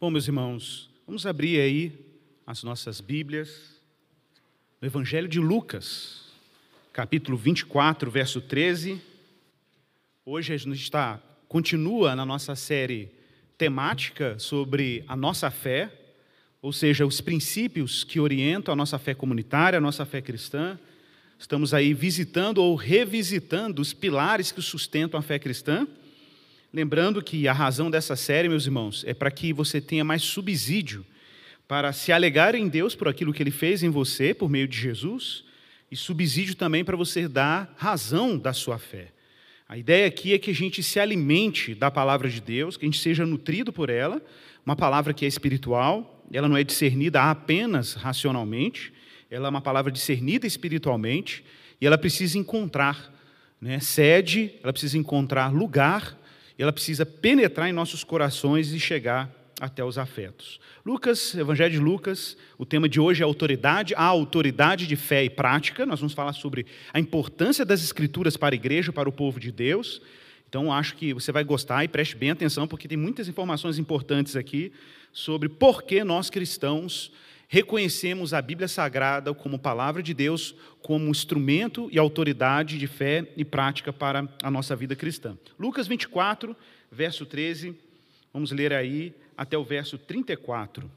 Bom, meus irmãos, vamos abrir aí as nossas Bíblias no Evangelho de Lucas, capítulo 24, verso 13. Hoje a gente está, continua na nossa série temática sobre a nossa fé, ou seja, os princípios que orientam a nossa fé comunitária, a nossa fé cristã. Estamos aí visitando ou revisitando os pilares que sustentam a fé cristã. Lembrando que a razão dessa série, meus irmãos, é para que você tenha mais subsídio para se alegar em Deus por aquilo que ele fez em você por meio de Jesus e subsídio também para você dar razão da sua fé. A ideia aqui é que a gente se alimente da palavra de Deus, que a gente seja nutrido por ela, uma palavra que é espiritual, ela não é discernida apenas racionalmente, ela é uma palavra discernida espiritualmente e ela precisa encontrar né, sede, ela precisa encontrar lugar ela precisa penetrar em nossos corações e chegar até os afetos. Lucas, Evangelho de Lucas, o tema de hoje é autoridade, a autoridade de fé e prática. Nós vamos falar sobre a importância das escrituras para a igreja, para o povo de Deus. Então, acho que você vai gostar e preste bem atenção, porque tem muitas informações importantes aqui sobre por que nós cristãos reconhecemos a Bíblia Sagrada como palavra de Deus, como instrumento e autoridade de fé e prática para a nossa vida cristã. Lucas 24, verso 13, vamos ler aí até o verso 34.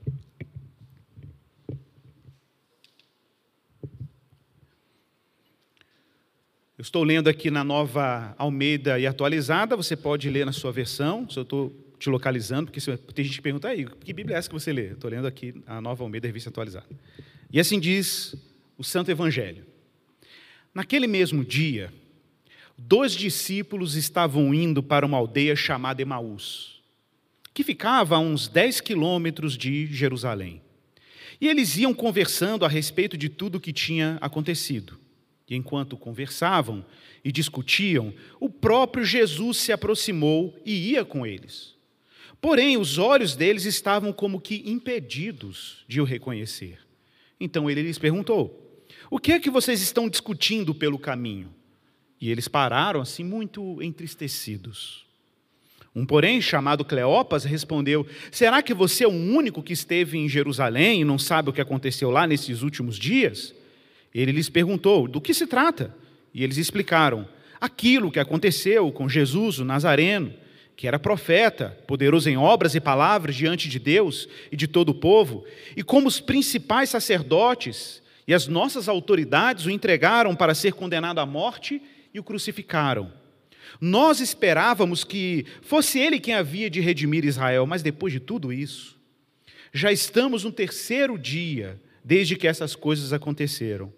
Eu estou lendo aqui na nova Almeida e atualizada, você pode ler na sua versão, se eu estou te localizando, porque tem gente que pergunta aí, que Bíblia é essa que você lê? Estou lendo aqui a Nova Almeida, Revista Atualizada. E assim diz o Santo Evangelho. Naquele mesmo dia, dois discípulos estavam indo para uma aldeia chamada Emaús, que ficava a uns 10 quilômetros de Jerusalém. E eles iam conversando a respeito de tudo o que tinha acontecido. E enquanto conversavam e discutiam, o próprio Jesus se aproximou e ia com eles. Porém, os olhos deles estavam como que impedidos de o reconhecer. Então ele lhes perguntou: O que é que vocês estão discutindo pelo caminho? E eles pararam assim, muito entristecidos. Um, porém, chamado Cleopas, respondeu: Será que você é o único que esteve em Jerusalém e não sabe o que aconteceu lá nesses últimos dias? Ele lhes perguntou: Do que se trata? E eles explicaram: Aquilo que aconteceu com Jesus, o Nazareno que era profeta, poderoso em obras e palavras diante de Deus e de todo o povo, e como os principais sacerdotes e as nossas autoridades o entregaram para ser condenado à morte e o crucificaram. Nós esperávamos que fosse ele quem havia de redimir Israel, mas depois de tudo isso, já estamos no terceiro dia desde que essas coisas aconteceram.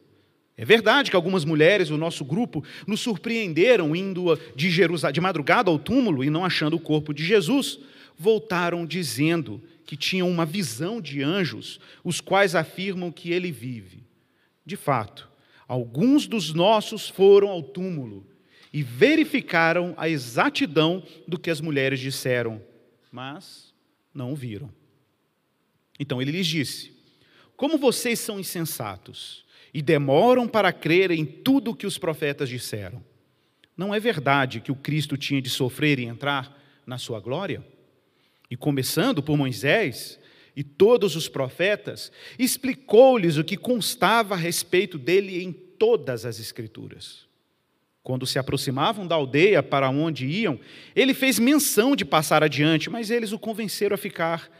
É verdade que algumas mulheres do nosso grupo nos surpreenderam indo de, Jerusalém, de madrugada ao túmulo e não achando o corpo de Jesus, voltaram dizendo que tinham uma visão de anjos, os quais afirmam que ele vive. De fato, alguns dos nossos foram ao túmulo e verificaram a exatidão do que as mulheres disseram, mas não o viram. Então ele lhes disse: Como vocês são insensatos e demoram para crer em tudo o que os profetas disseram. Não é verdade que o Cristo tinha de sofrer e entrar na sua glória? E começando por Moisés e todos os profetas, explicou-lhes o que constava a respeito dele em todas as Escrituras. Quando se aproximavam da aldeia para onde iam, ele fez menção de passar adiante, mas eles o convenceram a ficar,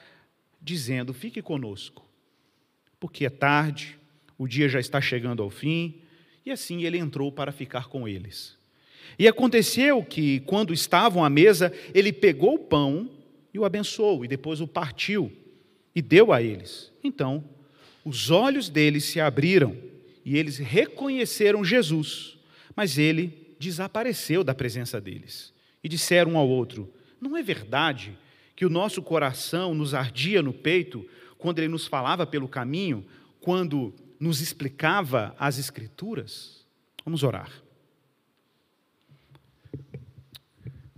dizendo: Fique conosco, porque é tarde o dia já está chegando ao fim, e assim ele entrou para ficar com eles. E aconteceu que, quando estavam à mesa, ele pegou o pão e o abençoou, e depois o partiu e deu a eles. Então, os olhos deles se abriram e eles reconheceram Jesus, mas ele desapareceu da presença deles. E disseram um ao outro: Não é verdade que o nosso coração nos ardia no peito quando ele nos falava pelo caminho, quando nos explicava as Escrituras? Vamos orar.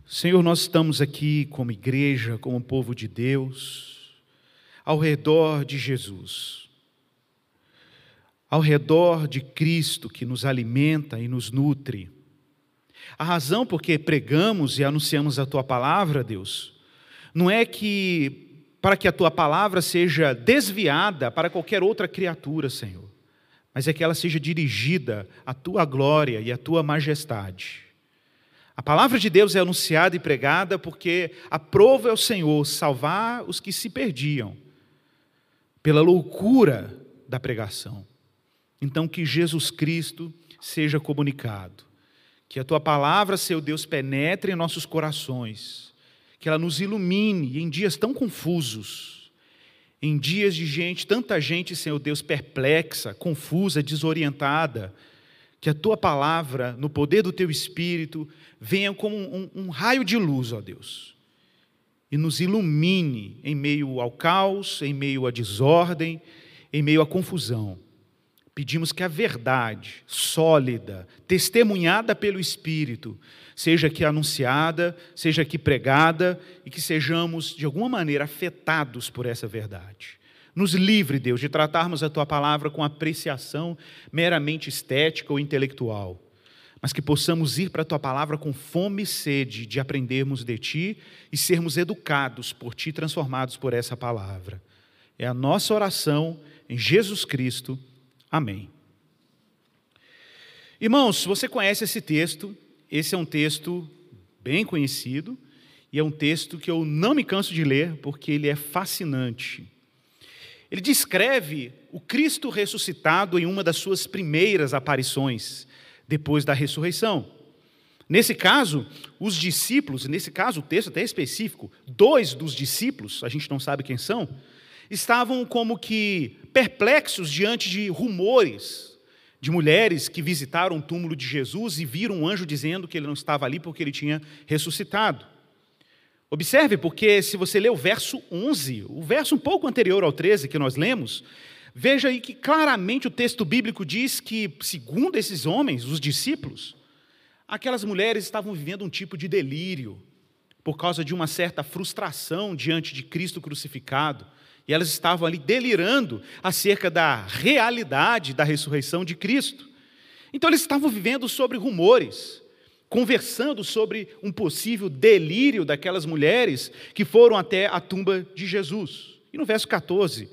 Senhor, nós estamos aqui como igreja, como povo de Deus, ao redor de Jesus, ao redor de Cristo que nos alimenta e nos nutre. A razão por que pregamos e anunciamos a tua palavra, Deus, não é que para que a tua palavra seja desviada para qualquer outra criatura, Senhor, mas é que ela seja dirigida à tua glória e à tua majestade. A palavra de Deus é anunciada e pregada porque aprova é o Senhor salvar os que se perdiam pela loucura da pregação. Então, que Jesus Cristo seja comunicado, que a tua palavra, seu Deus, penetre em nossos corações, que ela nos ilumine em dias tão confusos, em dias de gente, tanta gente, Senhor Deus, perplexa, confusa, desorientada, que a tua palavra, no poder do teu Espírito, venha como um, um, raio de luz, ó Deus, e nos ilumine em meio ao caos, em meio à desordem, em meio à confusão. Pedimos que a verdade sólida, testemunhada pelo Espírito, seja aqui anunciada, seja aqui pregada e que sejamos, de alguma maneira, afetados por essa verdade. Nos livre, Deus, de tratarmos a tua palavra com apreciação meramente estética ou intelectual, mas que possamos ir para a tua palavra com fome e sede de aprendermos de ti e sermos educados por ti, transformados por essa palavra. É a nossa oração em Jesus Cristo. Amém. Irmãos, você conhece esse texto, esse é um texto bem conhecido e é um texto que eu não me canso de ler porque ele é fascinante. Ele descreve o Cristo ressuscitado em uma das suas primeiras aparições, depois da ressurreição. Nesse caso, os discípulos, nesse caso o texto até é específico, dois dos discípulos, a gente não sabe quem são, estavam como que perplexos diante de rumores de mulheres que visitaram o túmulo de Jesus e viram um anjo dizendo que ele não estava ali porque ele tinha ressuscitado. Observe, porque se você ler o verso 11, o verso um pouco anterior ao 13 que nós lemos, veja aí que claramente o texto bíblico diz que, segundo esses homens, os discípulos, aquelas mulheres estavam vivendo um tipo de delírio por causa de uma certa frustração diante de Cristo crucificado. E elas estavam ali delirando acerca da realidade da ressurreição de Cristo. Então eles estavam vivendo sobre rumores conversando sobre um possível delírio daquelas mulheres que foram até a tumba de Jesus. E no verso 14,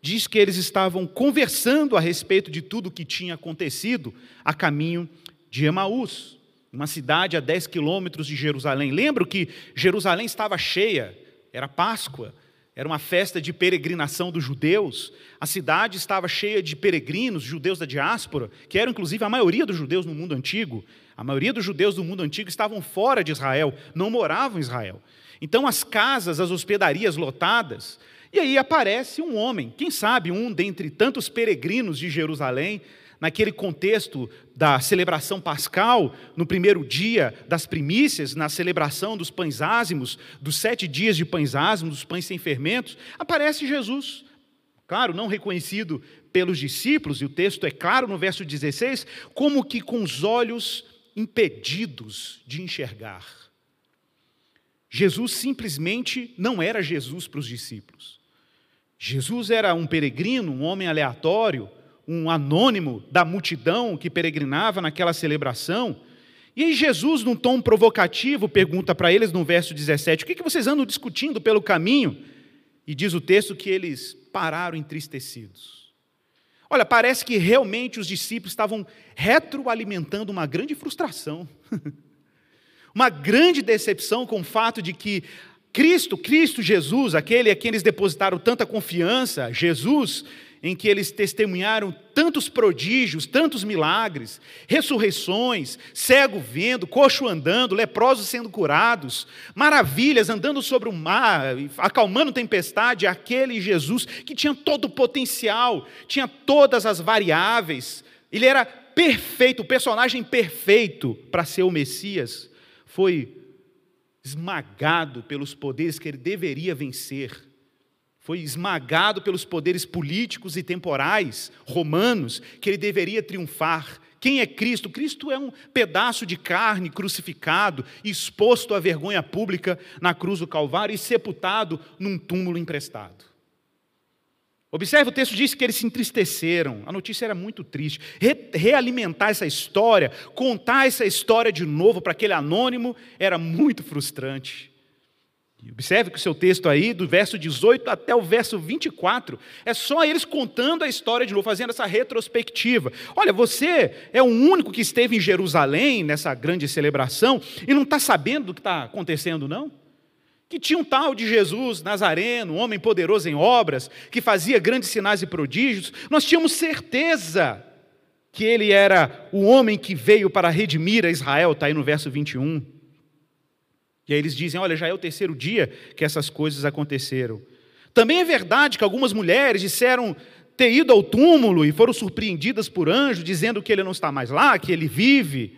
diz que eles estavam conversando a respeito de tudo o que tinha acontecido a caminho de Emaús, uma cidade a 10 quilômetros de Jerusalém. Lembro que Jerusalém estava cheia, era Páscoa, era uma festa de peregrinação dos judeus. A cidade estava cheia de peregrinos, judeus da diáspora, que eram inclusive a maioria dos judeus no mundo antigo. A maioria dos judeus do mundo antigo estavam fora de Israel, não moravam em Israel. Então as casas, as hospedarias lotadas, e aí aparece um homem, quem sabe um dentre tantos peregrinos de Jerusalém, naquele contexto da celebração pascal, no primeiro dia das primícias, na celebração dos pães ázimos, dos sete dias de pães ázimos, dos pães sem fermentos, aparece Jesus. Claro, não reconhecido pelos discípulos, e o texto é claro no verso 16, como que com os olhos impedidos de enxergar. Jesus simplesmente não era Jesus para os discípulos. Jesus era um peregrino, um homem aleatório, um anônimo da multidão que peregrinava naquela celebração. E aí, Jesus, num tom provocativo, pergunta para eles no verso 17: O que vocês andam discutindo pelo caminho? E diz o texto que eles pararam entristecidos. Olha, parece que realmente os discípulos estavam retroalimentando uma grande frustração, uma grande decepção com o fato de que Cristo, Cristo Jesus, aquele a quem eles depositaram tanta confiança, Jesus, em que eles testemunharam tantos prodígios, tantos milagres, ressurreições, cego vendo, coxo andando, leprosos sendo curados, maravilhas andando sobre o mar, acalmando tempestade, aquele Jesus que tinha todo o potencial, tinha todas as variáveis, ele era perfeito, o personagem perfeito para ser o Messias, foi esmagado pelos poderes que ele deveria vencer foi esmagado pelos poderes políticos e temporais romanos, que ele deveria triunfar. Quem é Cristo? Cristo é um pedaço de carne crucificado, exposto à vergonha pública na cruz do Calvário e sepultado num túmulo emprestado. Observe, o texto diz que eles se entristeceram, a notícia era muito triste. Re realimentar essa história, contar essa história de novo para aquele anônimo, era muito frustrante. Observe que o seu texto aí, do verso 18 até o verso 24, é só eles contando a história de novo, fazendo essa retrospectiva. Olha, você é o único que esteve em Jerusalém nessa grande celebração e não está sabendo do que está acontecendo, não? Que tinha um tal de Jesus Nazareno, homem poderoso em obras, que fazia grandes sinais e prodígios. Nós tínhamos certeza que ele era o homem que veio para redimir a Israel, está aí no verso 21. E aí eles dizem: olha, já é o terceiro dia que essas coisas aconteceram. Também é verdade que algumas mulheres disseram ter ido ao túmulo e foram surpreendidas por anjo, dizendo que ele não está mais lá, que ele vive.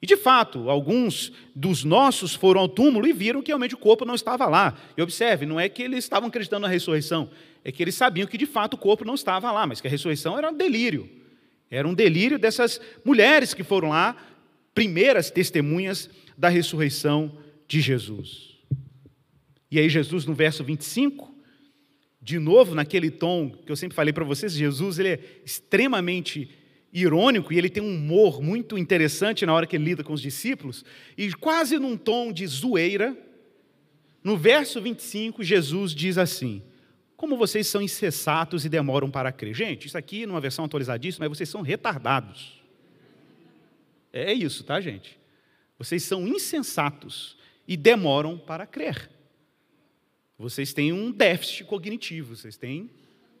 E de fato, alguns dos nossos foram ao túmulo e viram que realmente o corpo não estava lá. E observe, não é que eles estavam acreditando na ressurreição, é que eles sabiam que de fato o corpo não estava lá, mas que a ressurreição era um delírio. Era um delírio dessas mulheres que foram lá, primeiras testemunhas da ressurreição de Jesus. E aí, Jesus, no verso 25, de novo, naquele tom que eu sempre falei para vocês, Jesus ele é extremamente irônico e ele tem um humor muito interessante na hora que ele lida com os discípulos, e quase num tom de zoeira, no verso 25, Jesus diz assim: Como vocês são insensatos e demoram para crer. Gente, isso aqui numa versão atualizadíssima, mas vocês são retardados. É isso, tá, gente? Vocês são insensatos e demoram para crer. Vocês têm um déficit cognitivo, vocês têm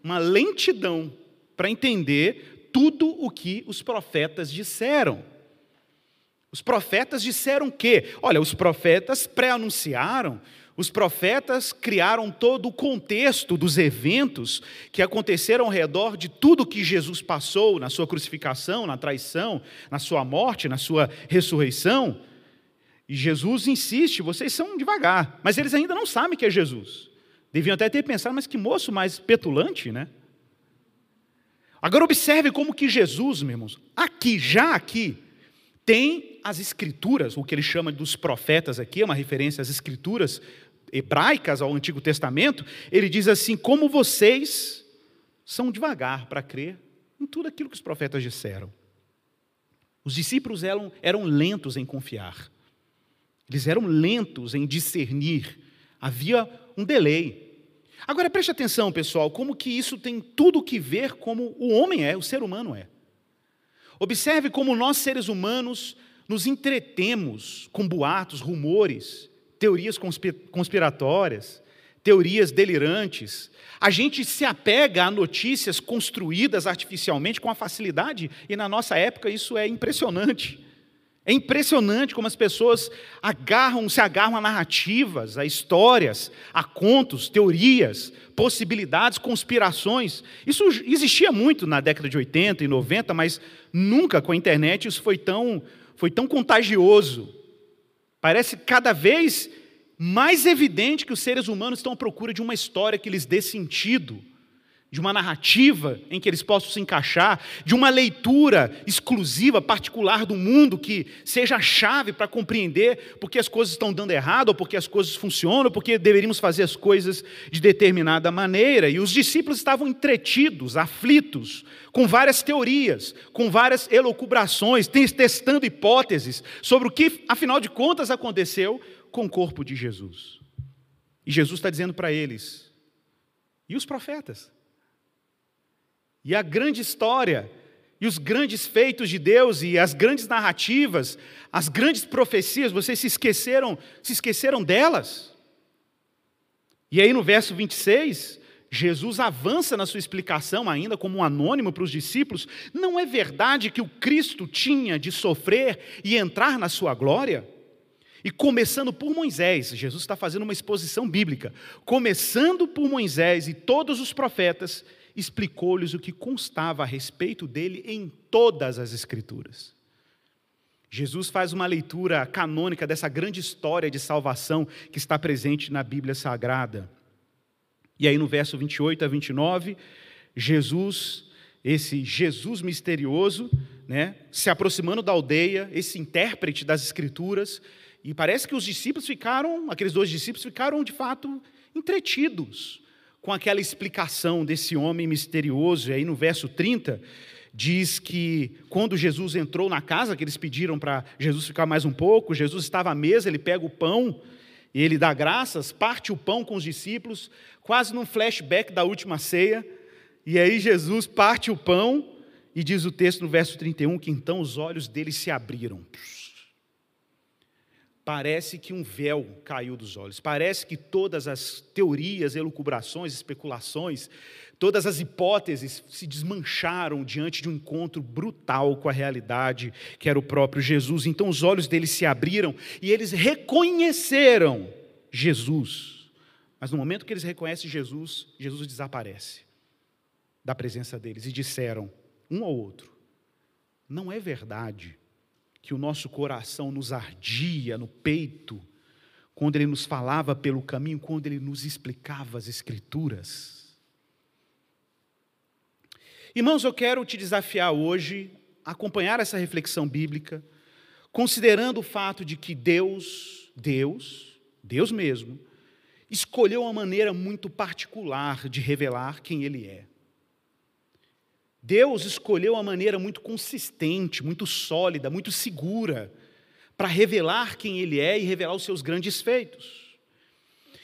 uma lentidão para entender tudo o que os profetas disseram. Os profetas disseram que, olha, os profetas pré-anunciaram, os profetas criaram todo o contexto dos eventos que aconteceram ao redor de tudo que Jesus passou na sua crucificação, na traição, na sua morte, na sua ressurreição. E Jesus insiste, vocês são devagar, mas eles ainda não sabem que é Jesus. Deviam até ter pensado, mas que moço mais petulante, né? Agora observe como que Jesus, meus irmãos, aqui, já aqui, tem as escrituras, o que ele chama dos profetas aqui, é uma referência às escrituras hebraicas ao Antigo Testamento, ele diz assim: como vocês são devagar para crer em tudo aquilo que os profetas disseram. Os discípulos eram, eram lentos em confiar. Eles eram lentos em discernir, havia um delay. Agora preste atenção, pessoal, como que isso tem tudo que ver como o homem é, o ser humano é. Observe como nós seres humanos nos entretemos com boatos, rumores, teorias conspiratórias, teorias delirantes. A gente se apega a notícias construídas artificialmente com a facilidade, e na nossa época isso é impressionante. É impressionante como as pessoas agarram, se agarram a narrativas, a histórias, a contos, teorias, possibilidades, conspirações. Isso existia muito na década de 80 e 90, mas nunca com a internet isso foi tão, foi tão contagioso. Parece cada vez mais evidente que os seres humanos estão à procura de uma história que lhes dê sentido de uma narrativa em que eles possam se encaixar, de uma leitura exclusiva, particular do mundo que seja a chave para compreender porque as coisas estão dando errado, ou porque as coisas funcionam, ou porque deveríamos fazer as coisas de determinada maneira. E os discípulos estavam entretidos, aflitos, com várias teorias, com várias elucubrações, testando hipóteses sobre o que, afinal de contas, aconteceu com o corpo de Jesus. E Jesus está dizendo para eles: e os profetas? E a grande história, e os grandes feitos de Deus, e as grandes narrativas, as grandes profecias, vocês se esqueceram, se esqueceram delas? E aí no verso 26, Jesus avança na sua explicação, ainda como um anônimo para os discípulos: não é verdade que o Cristo tinha de sofrer e entrar na sua glória? E começando por Moisés, Jesus está fazendo uma exposição bíblica, começando por Moisés e todos os profetas, explicou-lhes o que constava a respeito dele em todas as Escrituras. Jesus faz uma leitura canônica dessa grande história de salvação que está presente na Bíblia Sagrada. E aí, no verso 28 a 29, Jesus, esse Jesus misterioso, né, se aproximando da aldeia, esse intérprete das Escrituras, e parece que os discípulos ficaram, aqueles dois discípulos ficaram de fato entretidos com aquela explicação desse homem misterioso. E aí no verso 30 diz que quando Jesus entrou na casa, que eles pediram para Jesus ficar mais um pouco, Jesus estava à mesa, ele pega o pão, E ele dá graças, parte o pão com os discípulos, quase num flashback da última ceia. E aí Jesus parte o pão e diz o texto no verso 31 que então os olhos dele se abriram. Parece que um véu caiu dos olhos. Parece que todas as teorias, elucubrações, especulações, todas as hipóteses se desmancharam diante de um encontro brutal com a realidade que era o próprio Jesus. Então os olhos deles se abriram e eles reconheceram Jesus. Mas no momento que eles reconhecem Jesus, Jesus desaparece da presença deles e disseram um ao outro: Não é verdade que o nosso coração nos ardia no peito, quando ele nos falava pelo caminho, quando ele nos explicava as Escrituras. Irmãos, eu quero te desafiar hoje a acompanhar essa reflexão bíblica, considerando o fato de que Deus, Deus, Deus mesmo, escolheu uma maneira muito particular de revelar quem Ele é. Deus escolheu uma maneira muito consistente, muito sólida, muito segura, para revelar quem Ele é e revelar os seus grandes feitos.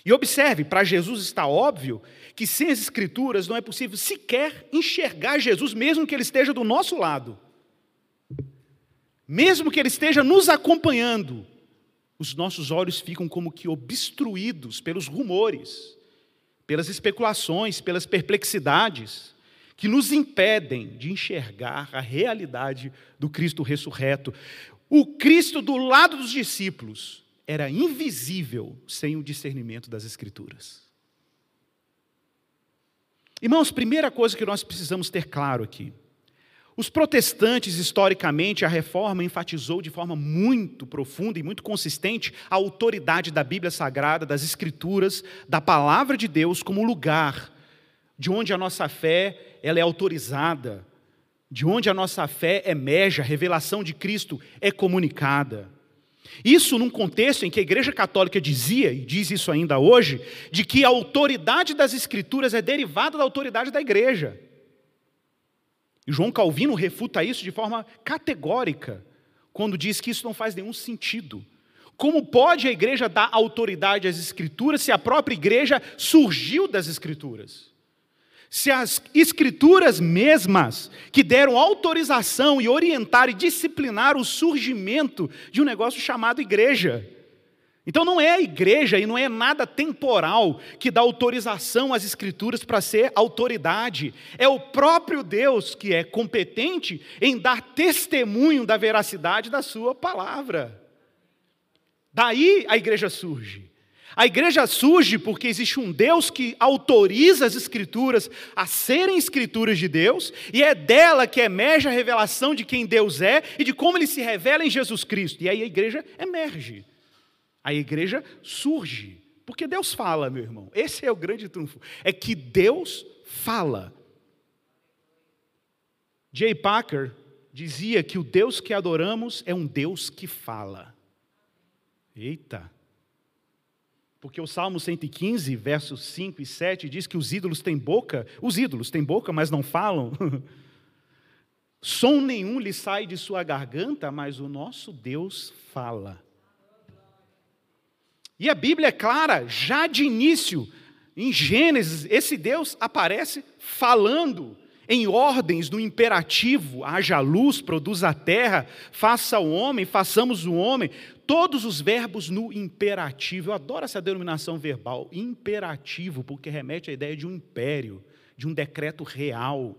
E observe, para Jesus está óbvio que sem as Escrituras não é possível sequer enxergar Jesus, mesmo que Ele esteja do nosso lado. Mesmo que Ele esteja nos acompanhando, os nossos olhos ficam como que obstruídos pelos rumores, pelas especulações, pelas perplexidades que nos impedem de enxergar a realidade do Cristo ressurreto. O Cristo do lado dos discípulos era invisível sem o discernimento das Escrituras. Irmãos, primeira coisa que nós precisamos ter claro aqui. Os protestantes, historicamente, a reforma enfatizou de forma muito profunda e muito consistente a autoridade da Bíblia Sagrada, das Escrituras, da palavra de Deus como lugar de onde a nossa fé ela é autorizada, de onde a nossa fé emerge, a revelação de Cristo é comunicada. Isso num contexto em que a Igreja Católica dizia, e diz isso ainda hoje, de que a autoridade das Escrituras é derivada da autoridade da Igreja. E João Calvino refuta isso de forma categórica, quando diz que isso não faz nenhum sentido. Como pode a igreja dar autoridade às Escrituras se a própria igreja surgiu das Escrituras? Se as escrituras mesmas que deram autorização e orientar e disciplinar o surgimento de um negócio chamado igreja. Então não é a igreja e não é nada temporal que dá autorização às escrituras para ser autoridade. É o próprio Deus que é competente em dar testemunho da veracidade da sua palavra. Daí a igreja surge. A igreja surge porque existe um Deus que autoriza as escrituras a serem escrituras de Deus, e é dela que emerge a revelação de quem Deus é e de como ele se revela em Jesus Cristo. E aí a igreja emerge. A igreja surge. Porque Deus fala, meu irmão. Esse é o grande trunfo. É que Deus fala. Jay Packer dizia que o Deus que adoramos é um Deus que fala. Eita! Porque o Salmo 115, versos 5 e 7 diz que os ídolos têm boca, os ídolos têm boca, mas não falam. Som nenhum lhe sai de sua garganta, mas o nosso Deus fala. E a Bíblia é clara, já de início, em Gênesis, esse Deus aparece falando em ordens no imperativo: haja luz, produza a terra, faça o homem, façamos o homem todos os verbos no imperativo. Eu adoro essa denominação verbal, imperativo, porque remete à ideia de um império, de um decreto real,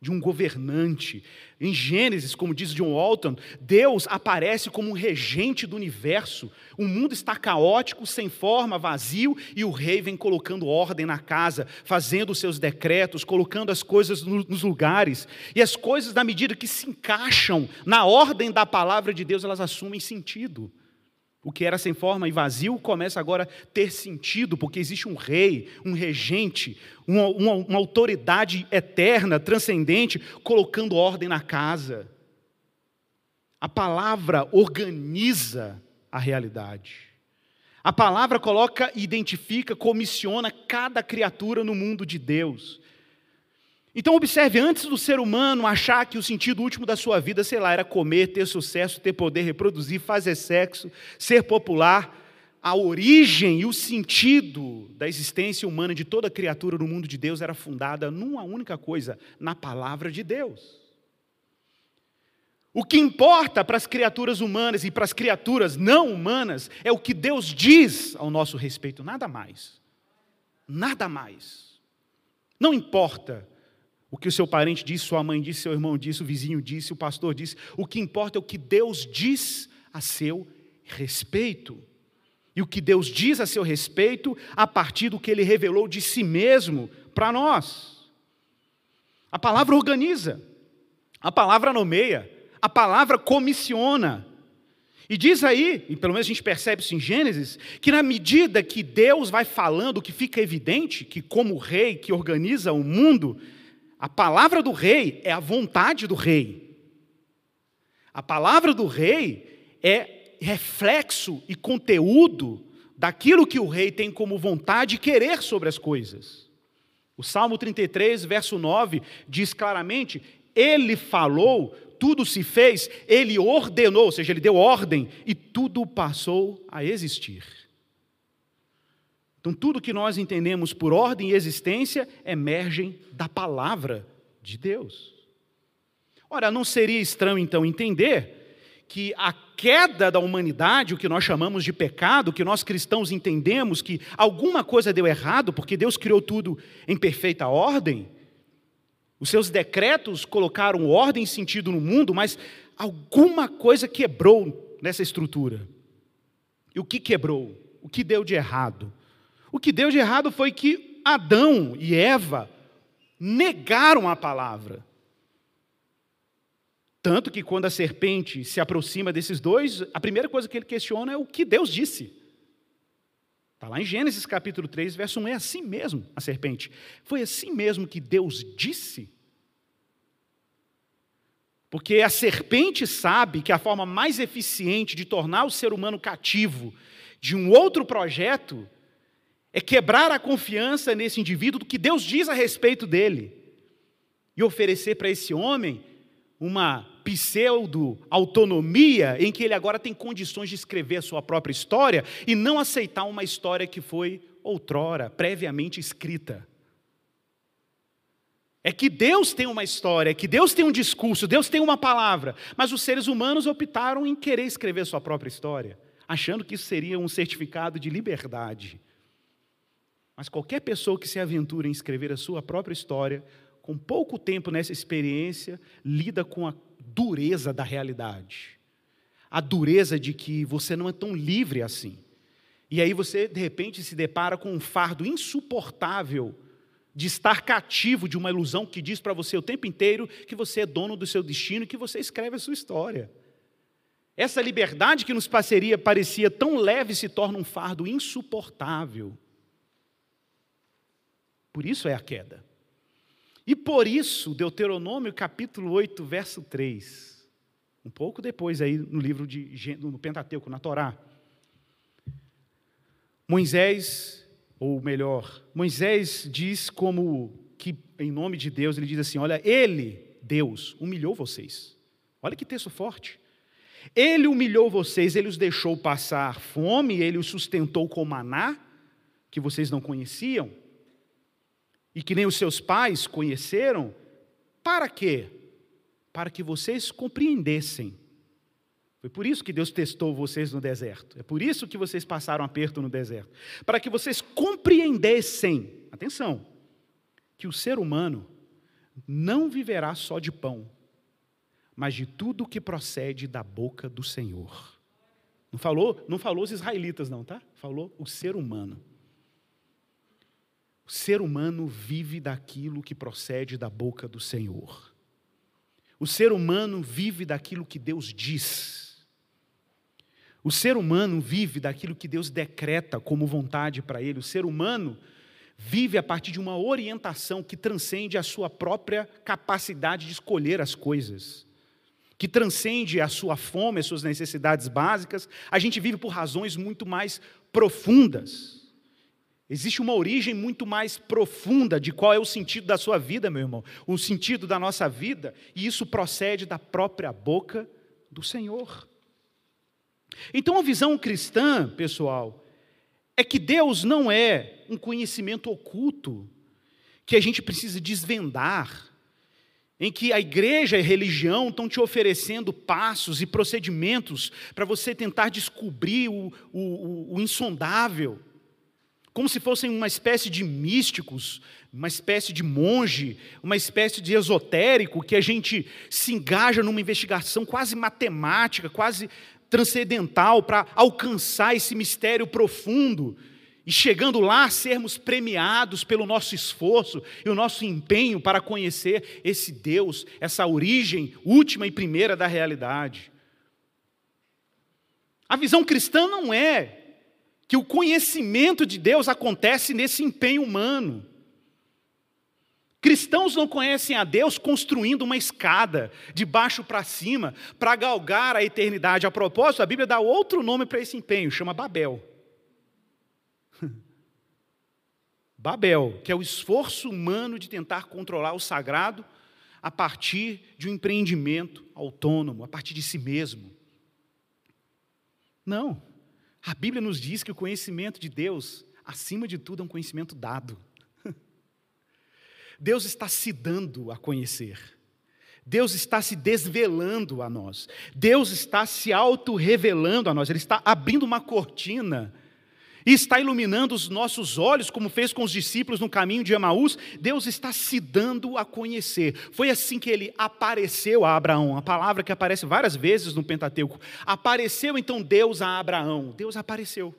de um governante. Em Gênesis, como diz John Walton, Deus aparece como um regente do universo. O mundo está caótico, sem forma, vazio, e o rei vem colocando ordem na casa, fazendo os seus decretos, colocando as coisas nos lugares. E as coisas, na medida que se encaixam na ordem da palavra de Deus, elas assumem sentido. O que era sem forma e vazio começa agora a ter sentido, porque existe um rei, um regente, uma, uma, uma, autoridade eterna, transcendente, colocando ordem na casa. A palavra organiza a realidade. A palavra coloca, identifica, comissiona cada criatura no mundo de Deus. Então, observe: antes do ser humano achar que o sentido último da sua vida, sei lá, era comer, ter sucesso, ter poder, reproduzir, fazer sexo, ser popular, a origem e o sentido da existência humana de toda criatura no mundo de Deus era fundada numa única coisa: na palavra de Deus. O que importa para as criaturas humanas e para as criaturas não humanas é o que Deus diz ao nosso respeito, nada mais. Nada mais. Não importa o que o seu parente disse, sua mãe disse, seu irmão disse, o vizinho disse, o pastor disse. O que importa é o que Deus diz a seu respeito. E o que Deus diz a seu respeito a partir do que ele revelou de si mesmo para nós. A palavra organiza, a palavra nomeia, a palavra comissiona. E diz aí, e pelo menos a gente percebe isso em Gênesis, que na medida que Deus vai falando, que fica evidente que, como rei que organiza o mundo, a palavra do rei é a vontade do rei. A palavra do rei é reflexo e conteúdo daquilo que o rei tem como vontade e querer sobre as coisas. O Salmo 33, verso 9, diz claramente: Ele falou tudo se fez, ele ordenou, ou seja, ele deu ordem e tudo passou a existir. Então, tudo que nós entendemos por ordem e existência emergem da palavra de Deus. Ora, não seria estranho então entender que a queda da humanidade, o que nós chamamos de pecado, que nós cristãos entendemos que alguma coisa deu errado, porque Deus criou tudo em perfeita ordem, os seus decretos colocaram ordem e sentido no mundo, mas alguma coisa quebrou nessa estrutura. E o que quebrou? O que deu de errado? O que deu de errado foi que Adão e Eva negaram a palavra. Tanto que quando a serpente se aproxima desses dois, a primeira coisa que ele questiona é o que Deus disse. Está lá em Gênesis capítulo 3, verso 1, é assim mesmo a serpente. Foi assim mesmo que Deus disse. Porque a serpente sabe que a forma mais eficiente de tornar o ser humano cativo de um outro projeto é quebrar a confiança nesse indivíduo do que Deus diz a respeito dele e oferecer para esse homem uma pseudo-autonomia em que ele agora tem condições de escrever a sua própria história e não aceitar uma história que foi outrora, previamente escrita. É que Deus tem uma história, é que Deus tem um discurso, Deus tem uma palavra, mas os seres humanos optaram em querer escrever sua própria história, achando que isso seria um certificado de liberdade. Mas qualquer pessoa que se aventure em escrever a sua própria história, com pouco tempo nessa experiência, lida com a dureza da realidade. A dureza de que você não é tão livre assim. E aí você, de repente, se depara com um fardo insuportável de estar cativo de uma ilusão que diz para você o tempo inteiro que você é dono do seu destino e que você escreve a sua história. Essa liberdade que nos passeria parecia tão leve se torna um fardo insuportável. Por isso é a queda. E por isso, Deuteronômio capítulo 8, verso 3, um pouco depois aí no livro de no Pentateuco, na Torá, Moisés, ou melhor, Moisés diz como que em nome de Deus, ele diz assim: "Olha, ele, Deus, humilhou vocês". Olha que texto forte. Ele humilhou vocês, ele os deixou passar fome, ele os sustentou com maná, que vocês não conheciam e que nem os seus pais conheceram, para quê? Para que vocês compreendessem. Foi por isso que Deus testou vocês no deserto. É por isso que vocês passaram aperto no deserto. Para que vocês compreendessem, atenção, que o ser humano não viverá só de pão, mas de tudo que procede da boca do Senhor. Não falou, não falou os israelitas não, tá? Falou o ser humano. O ser humano vive daquilo que procede da boca do Senhor. O ser humano vive daquilo que Deus diz. O ser humano vive daquilo que Deus decreta como vontade para ele. O ser humano vive a partir de uma orientação que transcende a sua própria capacidade de escolher as coisas, que transcende a sua fome, as suas necessidades básicas. A gente vive por razões muito mais profundas. Existe uma origem muito mais profunda de qual é o sentido da sua vida, meu irmão, o sentido da nossa vida, e isso procede da própria boca do Senhor. Então a visão cristã, pessoal, é que Deus não é um conhecimento oculto que a gente precisa desvendar, em que a igreja e a religião estão te oferecendo passos e procedimentos para você tentar descobrir o, o, o, insondável, como se fossem uma espécie de místicos, uma espécie de monge, uma espécie de esotérico que a gente se engaja numa investigação quase matemática, quase transcendental para alcançar esse mistério profundo e chegando lá sermos premiados pelo nosso esforço e o nosso empenho para conhecer esse Deus, essa origem última e primeira da realidade. A visão cristã não é que o conhecimento de Deus acontece nesse empenho humano. Cristãos não conhecem a Deus construindo uma escada de baixo para cima para galgar a eternidade. A propósito, a Bíblia dá outro nome para esse empenho, chama Babel. Babel, que é o esforço humano de tentar controlar o sagrado a partir de um empreendimento autônomo, a partir de si mesmo. Não. A Bíblia nos diz que o conhecimento de Deus, acima de tudo, é um conhecimento dado. Deus está se dando a conhecer. Deus está se desvelando a nós. Deus está se auto-revelando a nós. Ele está abrindo uma cortina e está iluminando os nossos olhos, como fez com os discípulos no caminho de Emaús. Deus está se dando a conhecer. Foi assim que ele apareceu a Abraão, a palavra que aparece várias vezes no Pentateuco. Apareceu então Deus a Abraão. Deus apareceu.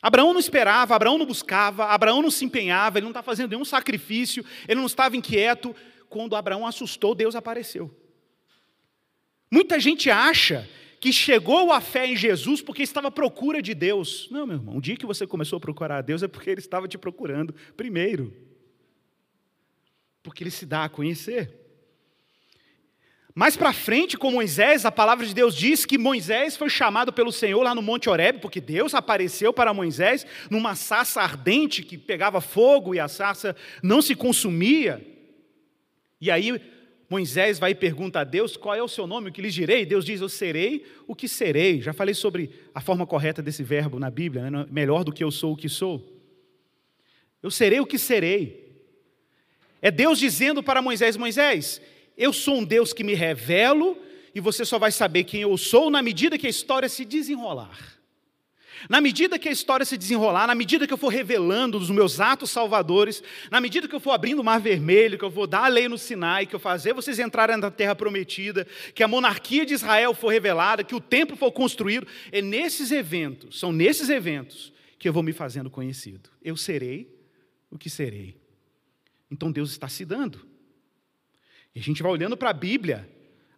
Abraão não esperava, Abraão não buscava, Abraão não se empenhava, ele não estava fazendo nenhum sacrifício, ele não estava inquieto. Quando Abraão assustou, Deus apareceu. Muita gente acha que chegou à fé em Jesus porque estava à procura de Deus. Não, meu irmão, o dia que você começou a procurar a Deus é porque Ele estava te procurando primeiro. Porque Ele se dá a conhecer. Mais para frente, com Moisés, a palavra de Deus diz que Moisés foi chamado pelo Senhor lá no Monte Horebe, porque Deus apareceu para Moisés numa sarça ardente que pegava fogo e a sarça não se consumia. E aí Moisés vai e pergunta a Deus qual é o seu nome, o que lhes direi. Deus diz: Eu serei o que serei. Já falei sobre a forma correta desse verbo na Bíblia, né? melhor do que eu sou o que sou. Eu serei o que serei. É Deus dizendo para Moisés: Moisés, eu sou um Deus que me revelo e você só vai saber quem eu sou na medida que a história se desenrolar. Na medida que a história se desenrolar, na medida que eu for revelando os meus atos salvadores, na medida que eu for abrindo o mar vermelho, que eu vou dar a lei no Sinai, que eu fazer vocês entrarem na terra prometida, que a monarquia de Israel for revelada, que o templo for construído, é nesses eventos, são nesses eventos que eu vou me fazendo conhecido. Eu serei o que serei. Então Deus está se dando. E a gente vai olhando para a Bíblia.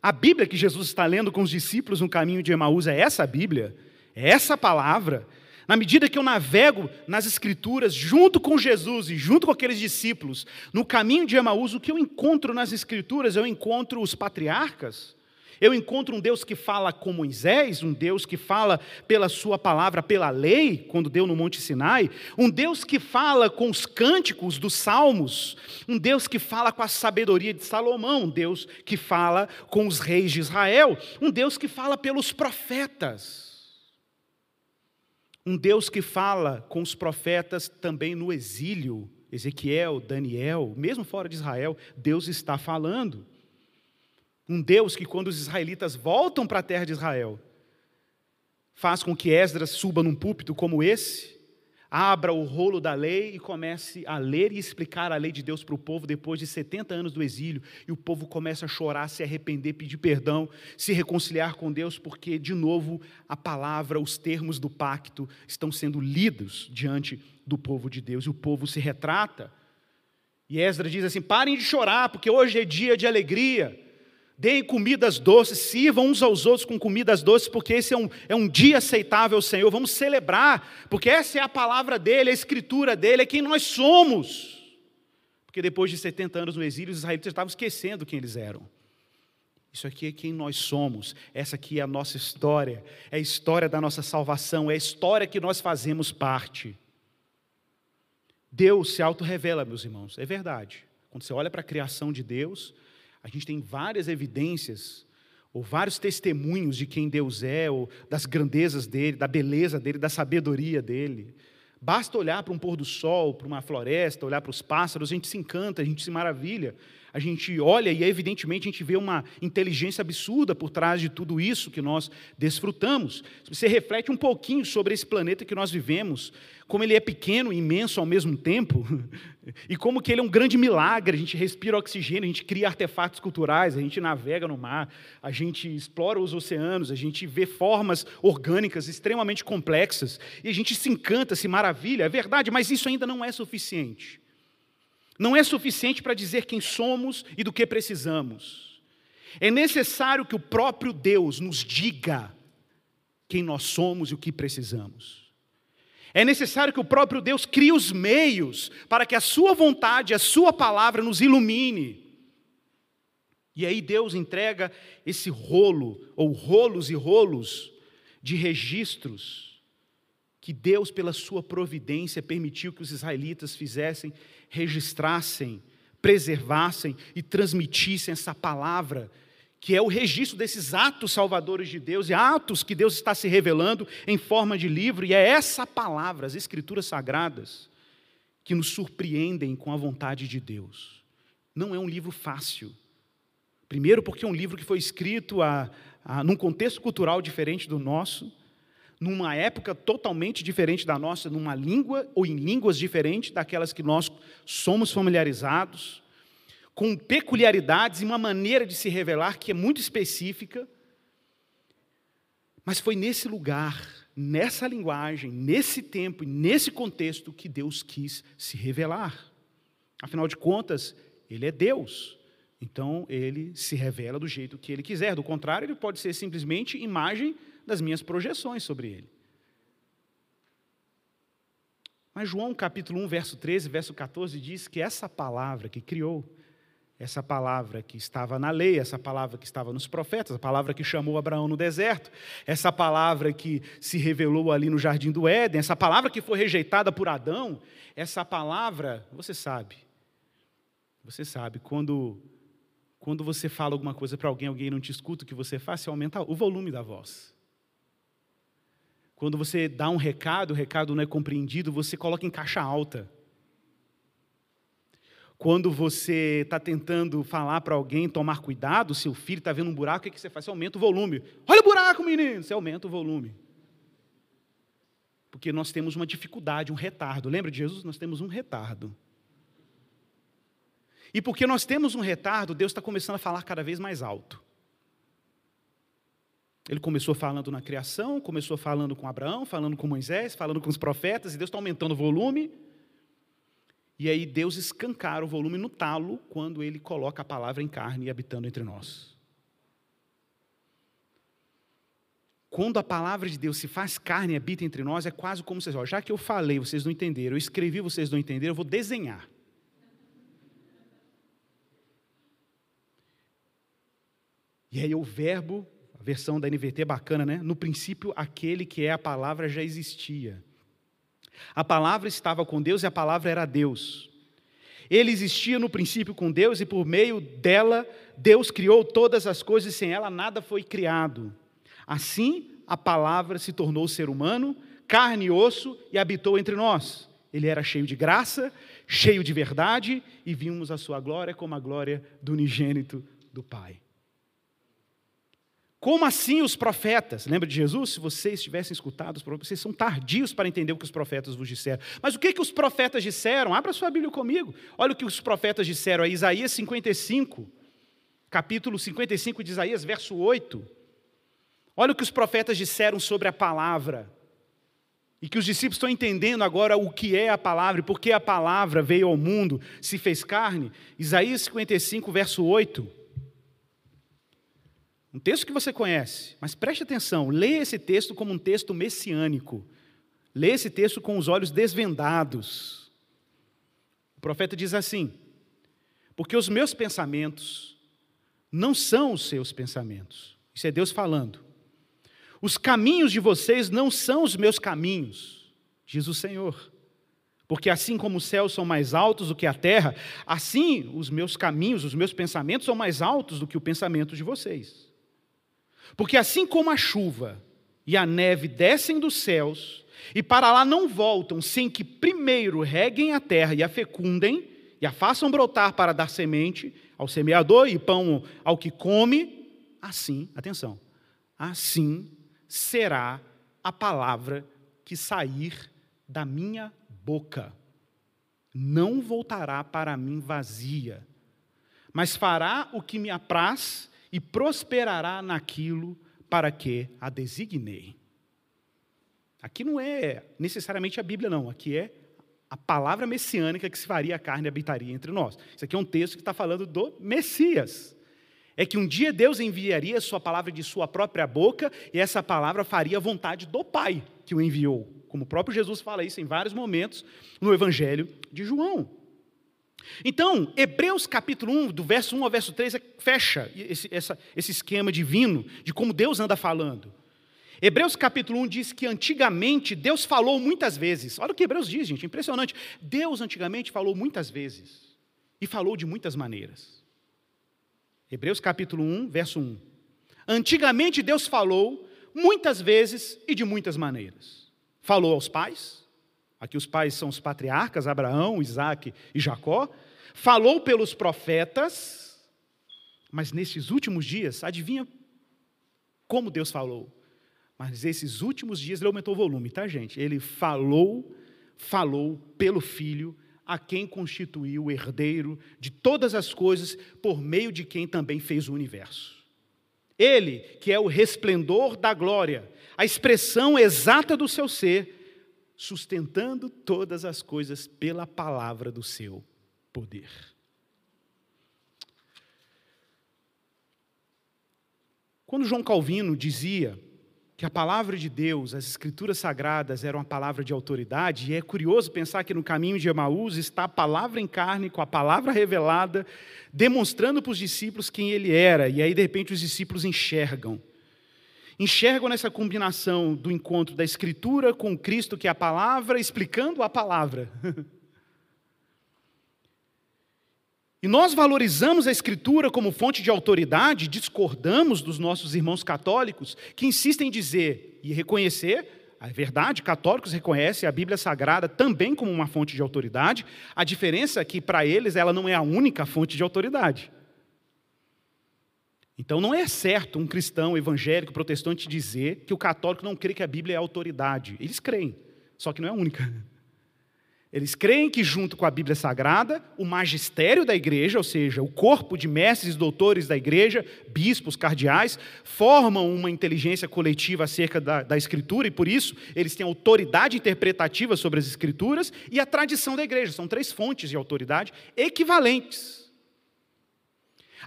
A Bíblia que Jesus está lendo com os discípulos no caminho de Emaús é essa Bíblia. Essa palavra. Na medida que eu navego nas Escrituras, junto com Jesus e junto com aqueles discípulos, no caminho de Emaús, o que eu encontro nas Escrituras? Eu encontro os patriarcas, eu encontro um Deus que fala com Moisés, um Deus que fala pela sua palavra, pela lei, quando deu no Monte Sinai, um Deus que fala com os cânticos dos salmos, um Deus que fala com a sabedoria de Salomão, um Deus que fala com os reis de Israel, um Deus que fala pelos profetas. Um Deus que fala com os profetas também no exílio, Ezequiel, Daniel, mesmo fora de Israel, Deus está falando. Um Deus que, quando os israelitas voltam para a terra de Israel, faz com que Esdras suba num púlpito como esse, abra o rolo da lei e comece a ler e explicar a lei de Deus para o povo depois de 70 anos do exílio, e o povo começa a chorar, se arrepender, pedir perdão, se reconciliar com Deus, porque, de novo, a palavra, os termos do pacto estão sendo lidos diante do povo de Deus, e o povo se retrata. E Esdras diz assim: parem de chorar, porque hoje é dia de alegria deem comidas doces, sirvam uns aos outros com comidas doces, porque esse é um, é um dia aceitável Senhor. Vamos celebrar, porque essa é a palavra dele, a escritura dele, é quem nós somos. Porque depois de 70 anos no exílio, os israelitas estavam esquecendo quem eles eram. Isso aqui é quem nós somos, essa aqui é a nossa história, é a história da nossa salvação, é a história que nós fazemos parte. Deus se auto-revela, meus irmãos, é verdade. Quando você olha para a criação de Deus, a gente tem várias evidências ou vários testemunhos de quem Deus é, ou das grandezas dele, da beleza dele, da sabedoria dele. Basta olhar para um pôr do sol, para uma floresta, olhar para os pássaros, a gente se encanta, a gente se maravilha. A gente olha e, evidentemente, a gente vê uma inteligência absurda por trás de tudo isso que nós desfrutamos. Se você reflete um pouquinho sobre esse planeta que nós vivemos, como ele é pequeno e imenso ao mesmo tempo, e como que ele é um grande milagre, a gente respira oxigênio, a gente cria artefatos culturais, a gente navega no mar, a gente explora os oceanos, a gente vê formas orgânicas extremamente complexas, e a gente se encanta, se maravilha, é verdade, mas isso ainda não é suficiente. Não é suficiente para dizer quem somos e do que precisamos. É necessário que o próprio Deus nos diga quem nós somos e o que precisamos. É necessário que o próprio Deus crie os meios para que a Sua vontade, a Sua palavra nos ilumine. E aí Deus entrega esse rolo, ou rolos e rolos, de registros que Deus, pela Sua providência, permitiu que os israelitas fizessem, registrassem, preservassem e transmitissem essa palavra que é o registro desses atos salvadores de Deus e atos que Deus está se revelando em forma de livro, e é essa palavra, as Escrituras Sagradas, que nos surpreendem com a vontade de Deus. Não é um livro fácil. Primeiro, porque é um livro que foi escrito a, a, num contexto cultural diferente do nosso, numa época totalmente diferente da nossa, numa língua ou em línguas diferentes daquelas que nós somos familiarizados com peculiaridades e uma maneira de se revelar que é muito específica. Mas foi nesse lugar, nessa linguagem, nesse tempo e nesse contexto que Deus quis se revelar. Afinal de contas, Ele é Deus. Então, Ele se revela do jeito que Ele quiser. Do contrário, Ele pode ser simplesmente imagem das minhas projeções sobre Ele. Mas João capítulo 1, verso 13, verso 14 diz que essa palavra que criou essa palavra que estava na lei, essa palavra que estava nos profetas, a palavra que chamou Abraão no deserto, essa palavra que se revelou ali no jardim do Éden, essa palavra que foi rejeitada por Adão, essa palavra, você sabe, você sabe, quando, quando você fala alguma coisa para alguém, alguém não te escuta, o que você faz? Você aumenta o volume da voz. Quando você dá um recado, o recado não é compreendido, você coloca em caixa alta. Quando você está tentando falar para alguém tomar cuidado, seu filho está vendo um buraco, o que você faz? Você aumenta o volume. Olha o buraco, menino! Você aumenta o volume. Porque nós temos uma dificuldade, um retardo. Lembra de Jesus? Nós temos um retardo. E porque nós temos um retardo, Deus está começando a falar cada vez mais alto. Ele começou falando na criação, começou falando com Abraão, falando com Moisés, falando com os profetas, e Deus está aumentando o volume. E aí Deus escancara o volume no talo quando ele coloca a palavra em carne e habitando entre nós. Quando a palavra de Deus se faz carne e habita entre nós, é quase como vocês, ó, já que eu falei, vocês não entenderam, eu escrevi, vocês não entenderam, eu vou desenhar. E aí o verbo, versão da NVT bacana, né? No princípio, aquele que é a palavra já existia. A palavra estava com Deus e a palavra era Deus. Ele existia no princípio com Deus e por meio dela Deus criou todas as coisas e sem ela nada foi criado. Assim, a palavra se tornou ser humano, carne e osso e habitou entre nós. Ele era cheio de graça, cheio de verdade e vimos a sua glória como a glória do unigênito do Pai. Como assim os profetas? Lembra de Jesus? Se vocês tivessem escutado os profetas, vocês são tardios para entender o que os profetas vos disseram. Mas o que, que os profetas disseram? Abra sua Bíblia comigo. Olha o que os profetas disseram a Isaías 55, capítulo 55 de Isaías, verso 8. Olha o que os profetas disseram sobre a palavra. E que os discípulos estão entendendo agora o que é a palavra e por que a palavra veio ao mundo, se fez carne. Isaías 55, verso 8. Um texto que você conhece, mas preste atenção, leia esse texto como um texto messiânico. Leia esse texto com os olhos desvendados. O profeta diz assim: Porque os meus pensamentos não são os seus pensamentos. Isso é Deus falando. Os caminhos de vocês não são os meus caminhos, diz o Senhor. Porque assim como os céus são mais altos do que a terra, assim os meus caminhos, os meus pensamentos são mais altos do que o pensamento de vocês. Porque assim como a chuva e a neve descem dos céus e para lá não voltam sem que primeiro reguem a terra e a fecundem e a façam brotar para dar semente ao semeador e pão ao que come, assim, atenção, assim será a palavra que sair da minha boca. Não voltará para mim vazia, mas fará o que me apraz e prosperará naquilo para que a designei. Aqui não é necessariamente a Bíblia, não. Aqui é a palavra messiânica que se faria a carne e habitaria entre nós. Isso aqui é um texto que está falando do Messias é que um dia Deus enviaria a sua palavra de sua própria boca e essa palavra faria a vontade do Pai que o enviou. Como o próprio Jesus fala isso em vários momentos no Evangelho de João. Então, Hebreus capítulo 1, do verso 1 ao verso 3, é, fecha esse, essa, esse esquema divino de como Deus anda falando. Hebreus capítulo 1 diz que antigamente Deus falou muitas vezes. Olha o que Hebreus diz, gente, impressionante. Deus antigamente falou muitas vezes e falou de muitas maneiras. Hebreus capítulo 1, verso 1. Antigamente Deus falou muitas vezes e de muitas maneiras. Falou aos pais, aqui os pais são os patriarcas, Abraão, Isaac e Jacó. Falou pelos profetas, mas nesses últimos dias, adivinha como Deus falou? Mas nesses últimos dias ele aumentou o volume, tá, gente? Ele falou, falou pelo Filho, a quem constituiu o herdeiro de todas as coisas, por meio de quem também fez o universo. Ele, que é o resplendor da glória, a expressão exata do seu ser, sustentando todas as coisas pela palavra do seu poder. Quando João Calvino dizia que a palavra de Deus, as escrituras sagradas eram a palavra de autoridade, e é curioso pensar que no caminho de Emaús está a palavra em carne com a palavra revelada, demonstrando para os discípulos quem ele era, e aí de repente os discípulos enxergam. Enxergam nessa combinação do encontro da escritura com Cristo, que é a palavra, explicando a palavra. E nós valorizamos a Escritura como fonte de autoridade, discordamos dos nossos irmãos católicos que insistem em dizer e reconhecer, a verdade, católicos reconhecem a Bíblia Sagrada também como uma fonte de autoridade, a diferença é que para eles ela não é a única fonte de autoridade. Então não é certo um cristão evangélico protestante dizer que o católico não crê que a Bíblia é autoridade. Eles creem, só que não é a única. Eles creem que, junto com a Bíblia Sagrada, o magistério da igreja, ou seja, o corpo de mestres e doutores da igreja, bispos, cardeais, formam uma inteligência coletiva acerca da, da Escritura e, por isso, eles têm autoridade interpretativa sobre as Escrituras e a tradição da igreja. São três fontes de autoridade equivalentes.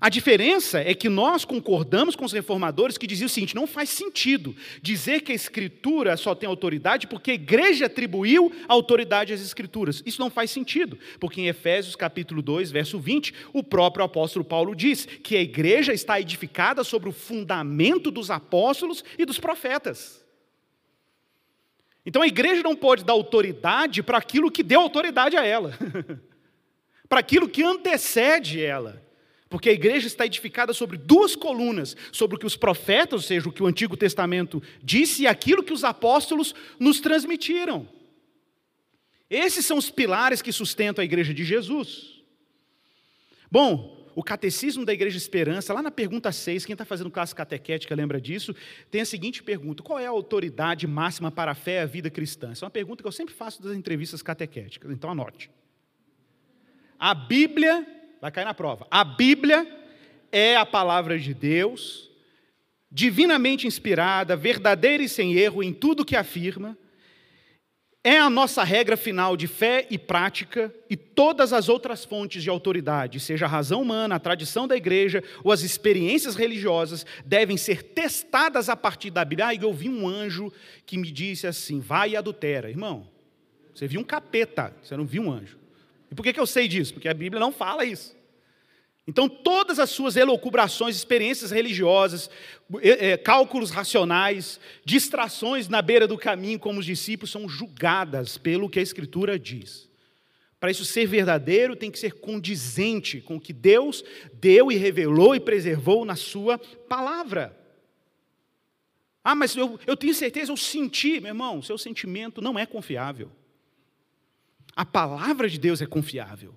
A diferença é que nós concordamos com os reformadores que diziam o seguinte: não faz sentido dizer que a Escritura só tem autoridade porque a igreja atribuiu autoridade às Escrituras. Isso não faz sentido, porque em Efésios capítulo 2, verso 20, o próprio apóstolo Paulo diz que a igreja está edificada sobre o fundamento dos apóstolos e dos profetas. Então a igreja não pode dar autoridade para aquilo que deu autoridade a ela, para aquilo que antecede ela. Porque a igreja está edificada sobre duas colunas: sobre o que os profetas, ou seja, o que o Antigo Testamento disse, e aquilo que os apóstolos nos transmitiram. Esses são os pilares que sustentam a igreja de Jesus. Bom, o catecismo da Igreja Esperança, lá na pergunta 6, quem está fazendo classe catequética lembra disso, tem a seguinte pergunta: qual é a autoridade máxima para a fé e a vida cristã? Essa é uma pergunta que eu sempre faço das entrevistas catequéticas, então anote. A Bíblia Vai cair na prova. A Bíblia é a palavra de Deus, divinamente inspirada, verdadeira e sem erro em tudo que afirma, é a nossa regra final de fé e prática, e todas as outras fontes de autoridade, seja a razão humana, a tradição da igreja ou as experiências religiosas, devem ser testadas a partir da Bíblia. Ah, eu vi um anjo que me disse assim: vai e adultera. Irmão, você viu um capeta, você não viu um anjo. E por que, que eu sei disso? Porque a Bíblia não fala isso. Então, todas as suas elucubrações, experiências religiosas, é, cálculos racionais, distrações na beira do caminho, como os discípulos, são julgadas pelo que a Escritura diz. Para isso ser verdadeiro, tem que ser condizente com o que Deus deu e revelou e preservou na Sua palavra. Ah, mas eu, eu tenho certeza, eu senti, meu irmão, seu sentimento não é confiável. A palavra de Deus é confiável.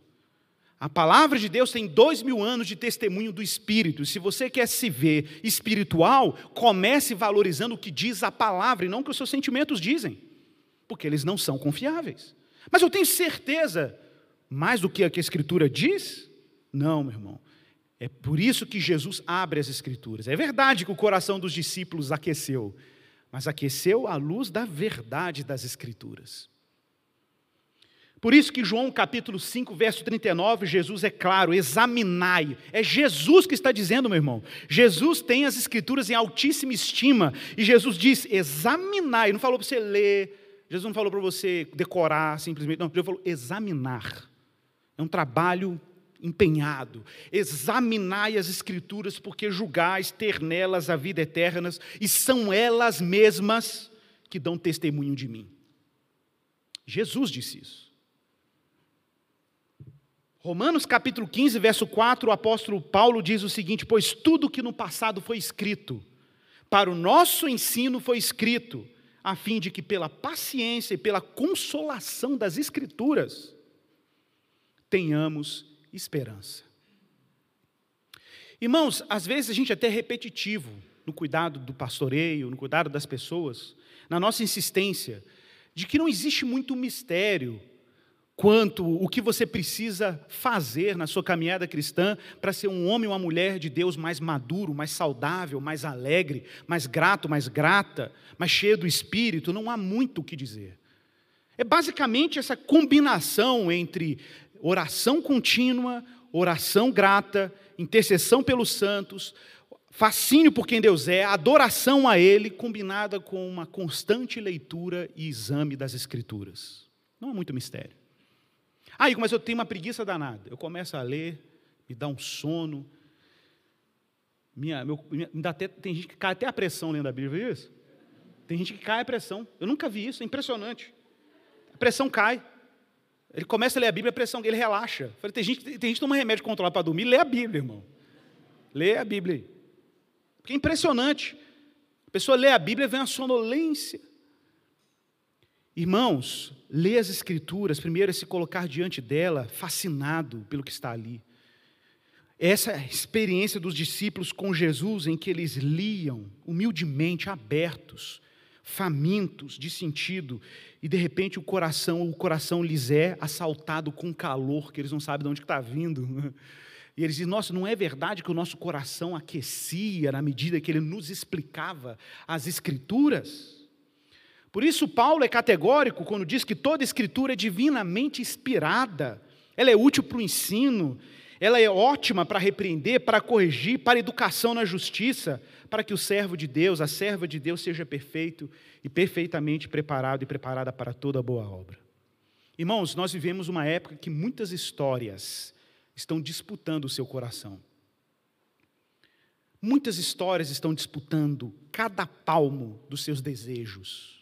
A palavra de Deus tem dois mil anos de testemunho do Espírito. Se você quer se ver espiritual, comece valorizando o que diz a palavra e não o que os seus sentimentos dizem, porque eles não são confiáveis. Mas eu tenho certeza, mais do que a que a Escritura diz? Não, meu irmão. É por isso que Jesus abre as Escrituras. É verdade que o coração dos discípulos aqueceu, mas aqueceu à luz da verdade das Escrituras. Por isso que João capítulo 5, verso 39, Jesus é claro, examinai. É Jesus que está dizendo, meu irmão. Jesus tem as escrituras em altíssima estima. E Jesus diz, examinai. Não falou para você ler. Jesus não falou para você decorar simplesmente. Não, Jesus falou examinar. É um trabalho empenhado. Examinai as escrituras, porque julgais ter nelas a vida eterna, e são elas mesmas que dão testemunho de mim. Jesus disse isso. Romanos capítulo 15, verso 4, o apóstolo Paulo diz o seguinte: Pois tudo que no passado foi escrito, para o nosso ensino foi escrito, a fim de que pela paciência e pela consolação das Escrituras tenhamos esperança. Irmãos, às vezes a gente é até repetitivo no cuidado do pastoreio, no cuidado das pessoas, na nossa insistência de que não existe muito mistério quanto o que você precisa fazer na sua caminhada cristã para ser um homem ou uma mulher de Deus mais maduro, mais saudável, mais alegre, mais grato, mais grata, mais cheio do espírito, não há muito o que dizer. É basicamente essa combinação entre oração contínua, oração grata, intercessão pelos santos, fascínio por quem Deus é, adoração a Ele, combinada com uma constante leitura e exame das Escrituras. Não há muito mistério. Ah, mas eu tenho uma preguiça danada. Eu começo a ler, me dá um sono. Minha, meu, minha, até, tem gente que cai até a pressão lendo a Bíblia, viu isso? Tem gente que cai a pressão. Eu nunca vi isso, é impressionante. A pressão cai. Ele começa a ler a Bíblia, a pressão ele relaxa. falei, tem gente, tem gente que toma remédio controlado para dormir, lê a Bíblia, irmão. Lê a Bíblia. Porque é impressionante. A pessoa lê a Bíblia e vem a sonolência. Irmãos, ler as Escrituras, primeiro é se colocar diante dela, fascinado pelo que está ali. Essa experiência dos discípulos com Jesus, em que eles liam humildemente, abertos, famintos de sentido, e de repente o coração, o coração lhes é assaltado com calor, que eles não sabem de onde está vindo. E eles dizem: Nossa, não é verdade que o nosso coração aquecia na medida que ele nos explicava as Escrituras? Por isso, Paulo é categórico quando diz que toda escritura é divinamente inspirada, ela é útil para o ensino, ela é ótima para repreender, para corrigir, para educação na justiça, para que o servo de Deus, a serva de Deus, seja perfeito e perfeitamente preparado e preparada para toda boa obra. Irmãos, nós vivemos uma época que muitas histórias estão disputando o seu coração. Muitas histórias estão disputando cada palmo dos seus desejos.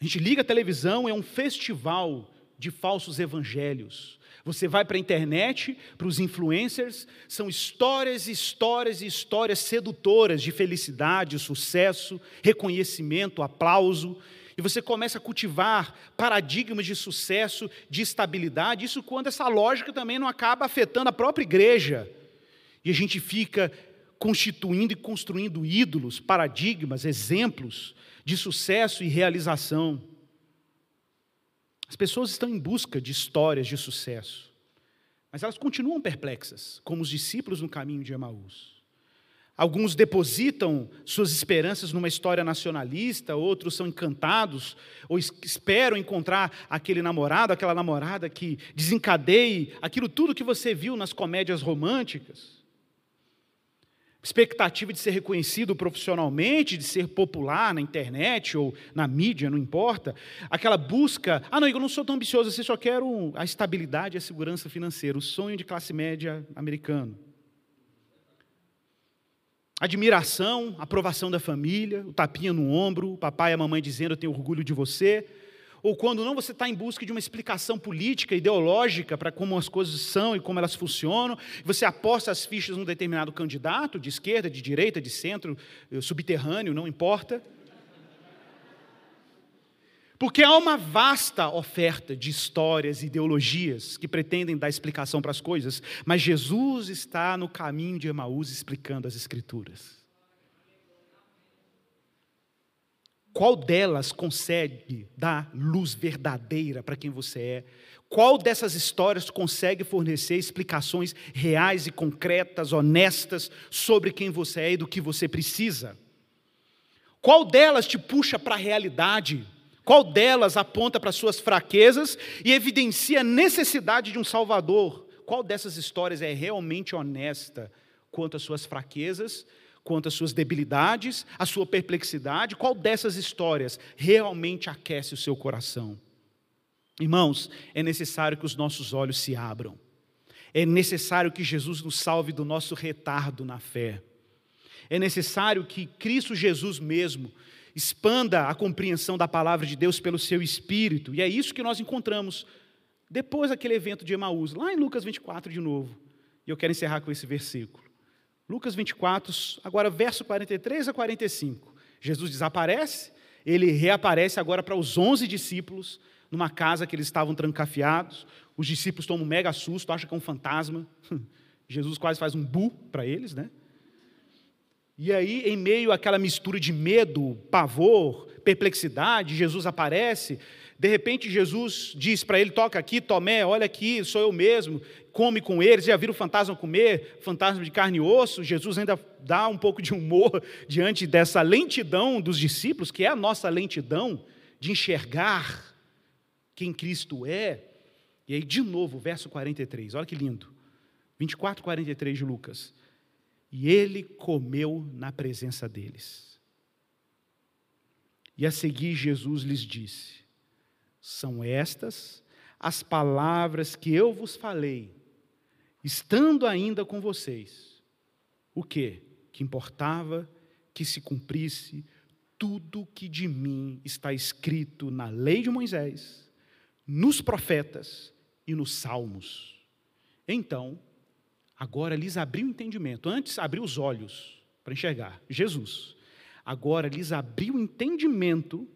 A gente liga a televisão, é um festival de falsos evangelhos. Você vai para a internet, para os influencers, são histórias, histórias e histórias sedutoras de felicidade, sucesso, reconhecimento, aplauso. E você começa a cultivar paradigmas de sucesso, de estabilidade. Isso quando essa lógica também não acaba afetando a própria igreja. E a gente fica constituindo e construindo ídolos, paradigmas, exemplos de sucesso e realização. As pessoas estão em busca de histórias de sucesso, mas elas continuam perplexas, como os discípulos no caminho de Emaús. Alguns depositam suas esperanças numa história nacionalista, outros são encantados ou esperam encontrar aquele namorado, aquela namorada que desencadeie aquilo tudo que você viu nas comédias românticas expectativa de ser reconhecido profissionalmente, de ser popular na internet ou na mídia, não importa, aquela busca, ah não, eu não sou tão ambicioso, eu só quero a estabilidade e a segurança financeira, o sonho de classe média americano. Admiração, aprovação da família, o tapinha no ombro, o papai e a mamãe dizendo eu tenho orgulho de você, ou quando não você está em busca de uma explicação política, ideológica para como as coisas são e como elas funcionam, você aposta as fichas num determinado candidato, de esquerda, de direita, de centro, eh, subterrâneo, não importa. Porque há uma vasta oferta de histórias e ideologias que pretendem dar explicação para as coisas, mas Jesus está no caminho de Emaús explicando as Escrituras. Qual delas consegue dar luz verdadeira para quem você é? Qual dessas histórias consegue fornecer explicações reais e concretas, honestas sobre quem você é e do que você precisa? Qual delas te puxa para a realidade? Qual delas aponta para suas fraquezas e evidencia a necessidade de um Salvador? Qual dessas histórias é realmente honesta quanto às suas fraquezas quanto às suas debilidades, a sua perplexidade, qual dessas histórias realmente aquece o seu coração? Irmãos, é necessário que os nossos olhos se abram. É necessário que Jesus nos salve do nosso retardo na fé. É necessário que Cristo Jesus mesmo expanda a compreensão da palavra de Deus pelo seu espírito. E é isso que nós encontramos depois daquele evento de Emaús, lá em Lucas 24 de novo. E eu quero encerrar com esse versículo. Lucas 24, agora verso 43 a 45. Jesus desaparece, ele reaparece agora para os 11 discípulos, numa casa que eles estavam trancafiados. Os discípulos tomam um mega susto, acham que é um fantasma. Jesus quase faz um bu para eles, né? E aí, em meio àquela mistura de medo, pavor, perplexidade, Jesus aparece. De repente, Jesus diz para ele: Toca aqui, Tomé, olha aqui, sou eu mesmo come com eles, já viram o fantasma comer, fantasma de carne e osso. Jesus ainda dá um pouco de humor diante dessa lentidão dos discípulos, que é a nossa lentidão de enxergar quem Cristo é. E aí, de novo, verso 43, olha que lindo. 24, 43 de Lucas. E ele comeu na presença deles. E a seguir, Jesus lhes disse: São estas as palavras que eu vos falei estando ainda com vocês, o que? Que importava que se cumprisse tudo que de mim está escrito na lei de Moisés, nos profetas e nos salmos. Então, agora lhes abriu o entendimento. Antes abriu os olhos para enxergar Jesus. Agora lhes abriu o entendimento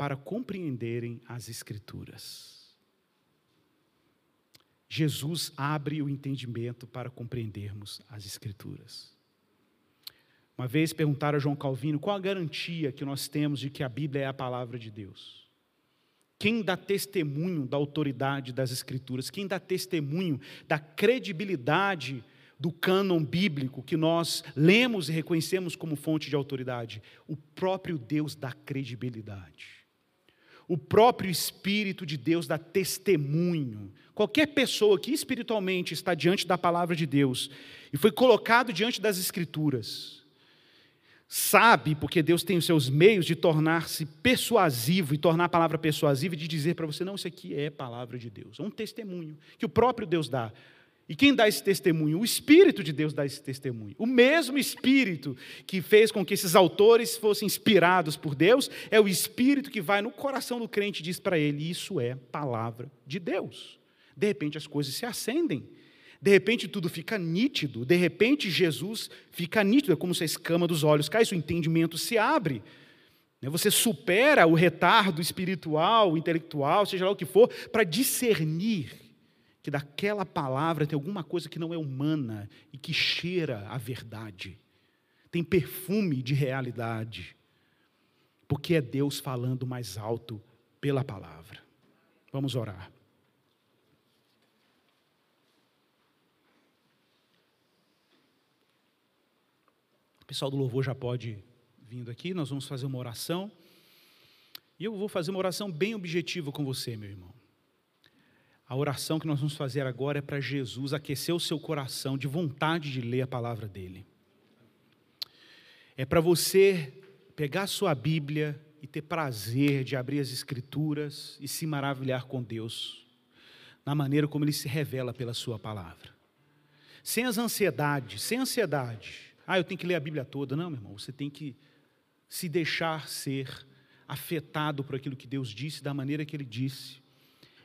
para compreenderem as Escrituras. Jesus abre o entendimento para compreendermos as Escrituras. Uma vez perguntaram a João Calvino qual a garantia que nós temos de que a Bíblia é a palavra de Deus. Quem dá testemunho da autoridade das Escrituras? Quem dá testemunho da credibilidade do cânon bíblico que nós lemos e reconhecemos como fonte de autoridade? O próprio Deus dá credibilidade o próprio Espírito de Deus dá testemunho. Qualquer pessoa que espiritualmente está diante da palavra de Deus e foi colocado diante das Escrituras, sabe, porque Deus tem os seus meios de tornar-se persuasivo e tornar a palavra persuasiva e de dizer para você: não, isso aqui é palavra de Deus. É um testemunho que o próprio Deus dá. E quem dá esse testemunho? O Espírito de Deus dá esse testemunho. O mesmo Espírito que fez com que esses autores fossem inspirados por Deus, é o Espírito que vai no coração do crente e diz para ele: Isso é palavra de Deus. De repente as coisas se acendem. De repente tudo fica nítido. De repente Jesus fica nítido. É como se a escama dos olhos cai, o entendimento se abre. Né, você supera o retardo espiritual, intelectual, seja lá o que for, para discernir que daquela palavra tem alguma coisa que não é humana e que cheira a verdade, tem perfume de realidade, porque é Deus falando mais alto pela palavra. Vamos orar. O pessoal do louvor já pode vindo aqui, nós vamos fazer uma oração. E eu vou fazer uma oração bem objetiva com você, meu irmão. A oração que nós vamos fazer agora é para Jesus aquecer o seu coração de vontade de ler a palavra dele. É para você pegar a sua Bíblia e ter prazer de abrir as Escrituras e se maravilhar com Deus, na maneira como ele se revela pela sua palavra. Sem as ansiedades, sem ansiedade. Ah, eu tenho que ler a Bíblia toda. Não, meu irmão, você tem que se deixar ser afetado por aquilo que Deus disse, da maneira que Ele disse.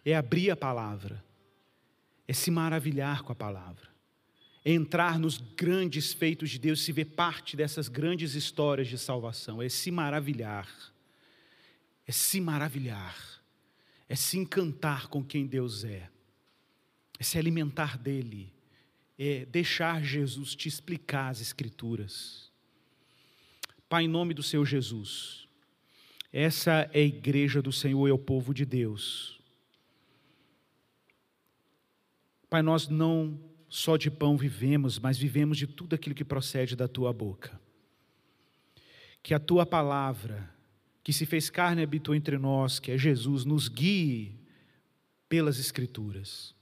É abrir a palavra, é se maravilhar com a palavra, é entrar nos grandes feitos de Deus, se ver parte dessas grandes histórias de salvação, é se maravilhar, é se maravilhar, é se encantar com quem Deus é, é se alimentar dEle, é deixar Jesus te explicar as Escrituras. Pai, em nome do Senhor Jesus, essa é a igreja do Senhor, é o povo de Deus. Pai, nós não só de pão vivemos, mas vivemos de tudo aquilo que procede da tua boca. Que a tua palavra, que se fez carne e habitou entre nós, que é Jesus, nos guie pelas Escrituras.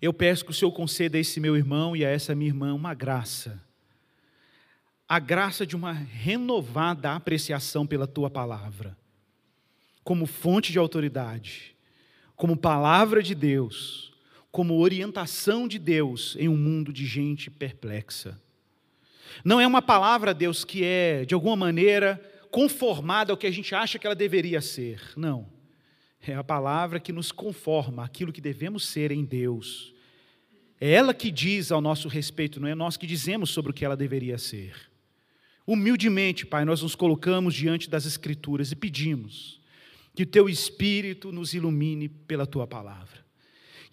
Eu peço que o Senhor conceda a esse meu irmão e a essa minha irmã uma graça a graça de uma renovada apreciação pela tua palavra, como fonte de autoridade, como palavra de Deus, como orientação de Deus em um mundo de gente perplexa. Não é uma palavra, Deus, que é, de alguma maneira, conformada ao que a gente acha que ela deveria ser. Não. É a palavra que nos conforma àquilo que devemos ser em Deus. É ela que diz ao nosso respeito, não é nós que dizemos sobre o que ela deveria ser. Humildemente, Pai, nós nos colocamos diante das Escrituras e pedimos que o Teu Espírito nos ilumine pela Tua palavra.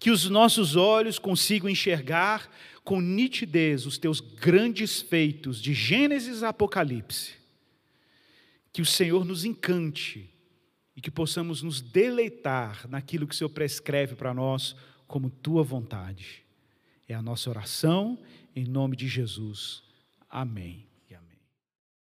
Que os nossos olhos consigam enxergar com nitidez os Teus grandes feitos de Gênesis a Apocalipse. Que o Senhor nos encante e que possamos nos deleitar naquilo que o Senhor prescreve para nós como Tua vontade. É a nossa oração, em nome de Jesus. Amém.